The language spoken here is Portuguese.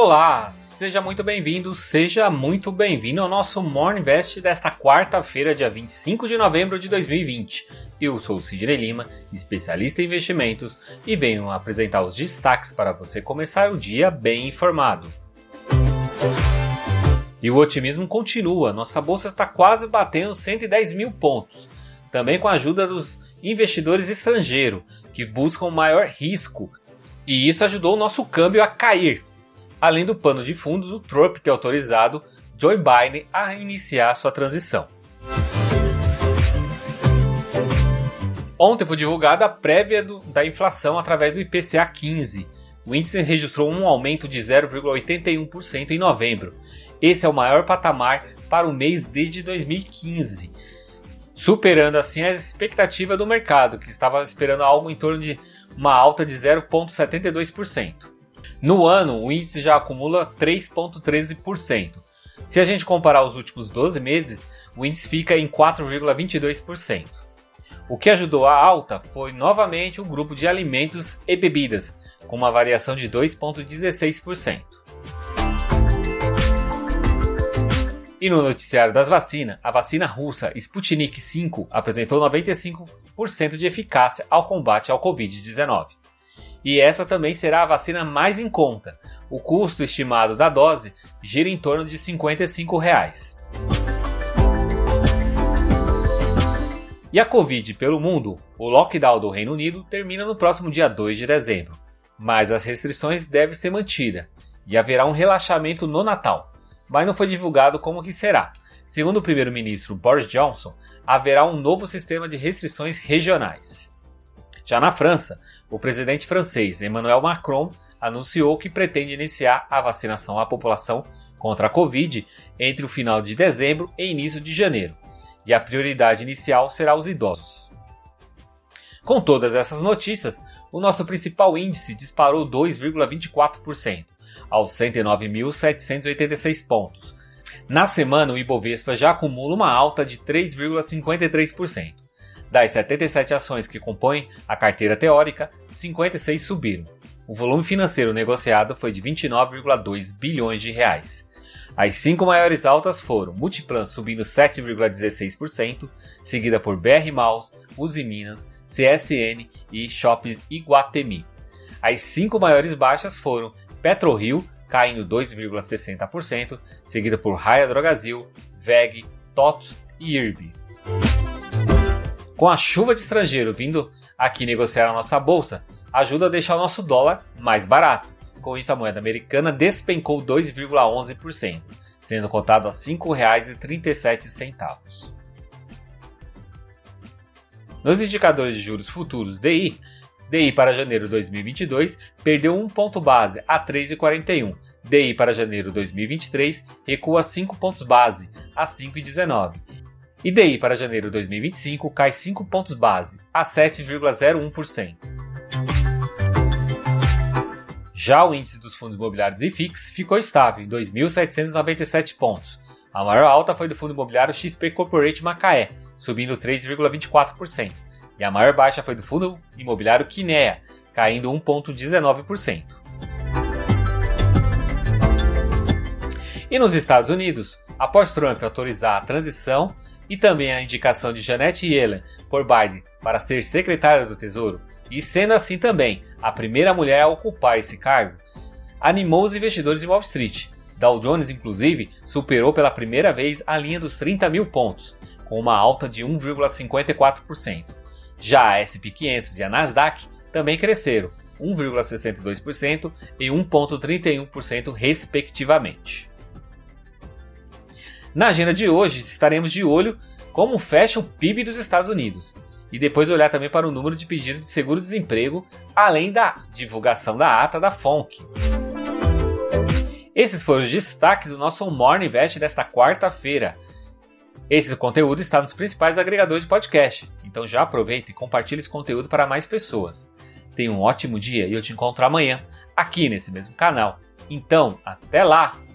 Olá, seja muito bem-vindo, seja muito bem-vindo ao nosso Morning Invest desta quarta-feira, dia 25 de novembro de 2020. Eu sou o Sidney Lima, especialista em investimentos, e venho apresentar os destaques para você começar o dia bem informado. E o otimismo continua, nossa bolsa está quase batendo 110 mil pontos, também com a ajuda dos investidores estrangeiros, que buscam maior risco, e isso ajudou o nosso câmbio a cair, além do pano de fundo do Trump ter autorizado Joe Biden a iniciar sua transição. Ontem foi divulgada a prévia do, da inflação através do IPCA 15. O índice registrou um aumento de 0,81% em novembro. Esse é o maior patamar para o mês desde 2015, superando assim a expectativa do mercado, que estava esperando algo em torno de uma alta de 0,72%. No ano, o índice já acumula 3,13%. Se a gente comparar os últimos 12 meses, o índice fica em 4,22%. O que ajudou a alta foi novamente o grupo de alimentos e bebidas, com uma variação de 2,16%. E no noticiário das vacinas, a vacina russa Sputnik V apresentou 95% de eficácia ao combate ao Covid-19 e essa também será a vacina mais em conta. O custo estimado da dose gira em torno de 55 reais. E a Covid pelo mundo, o lockdown do Reino Unido termina no próximo dia 2 de dezembro, mas as restrições devem ser mantidas e haverá um relaxamento no Natal, mas não foi divulgado como que será. Segundo o primeiro-ministro Boris Johnson, haverá um novo sistema de restrições regionais. Já na França, o presidente francês Emmanuel Macron anunciou que pretende iniciar a vacinação à população contra a Covid entre o final de dezembro e início de janeiro, e a prioridade inicial será os idosos. Com todas essas notícias, o nosso principal índice disparou 2,24%, aos 109.786 pontos. Na semana, o Ibovespa já acumula uma alta de 3,53%. Das 77 ações que compõem a carteira teórica, 56 subiram. O volume financeiro negociado foi de 29,2 bilhões de reais. As cinco maiores altas foram Multiplan subindo 7,16%, seguida por BR Malls, Uzi Minas, CSN e Shopping Iguatemi. As cinco maiores baixas foram PetroRio caindo 2,60%, seguida por Raia Drogazil, VEG, TOTS e IRB. Com a chuva de estrangeiro vindo aqui negociar a nossa bolsa, ajuda a deixar o nosso dólar mais barato. Com isso, a moeda americana despencou 2,11%, sendo cotado a R$ 5,37. Nos indicadores de juros futuros DI, DI para janeiro de 2022 perdeu 1 ponto base a 3,41. DI para janeiro de 2023 recua 5 pontos base a 5,19 IDI para janeiro de 2025 cai 5 pontos base, a 7,01%. Já o índice dos fundos imobiliários IFIX ficou estável em 2.797 pontos. A maior alta foi do fundo imobiliário XP Corporate Macaé, subindo 3,24%, e a maior baixa foi do fundo imobiliário Kinea, caindo 1,19%. E nos Estados Unidos, após Trump autorizar a transição e também a indicação de Janet Yellen por Biden para ser secretária do Tesouro, e sendo assim também a primeira mulher a ocupar esse cargo, animou os investidores de Wall Street. Dow Jones, inclusive, superou pela primeira vez a linha dos 30 mil pontos, com uma alta de 1,54%. Já a SP 500 e a Nasdaq também cresceram, 1,62% e 1,31% respectivamente. Na agenda de hoje, estaremos de olho como fecha o PIB dos Estados Unidos e depois olhar também para o número de pedidos de seguro-desemprego, além da divulgação da ata da FONC. Esses foram os destaques do nosso Morning Invest desta quarta-feira. Esse conteúdo está nos principais agregadores de podcast, então já aproveita e compartilhe esse conteúdo para mais pessoas. Tenha um ótimo dia e eu te encontro amanhã, aqui nesse mesmo canal. Então, até lá!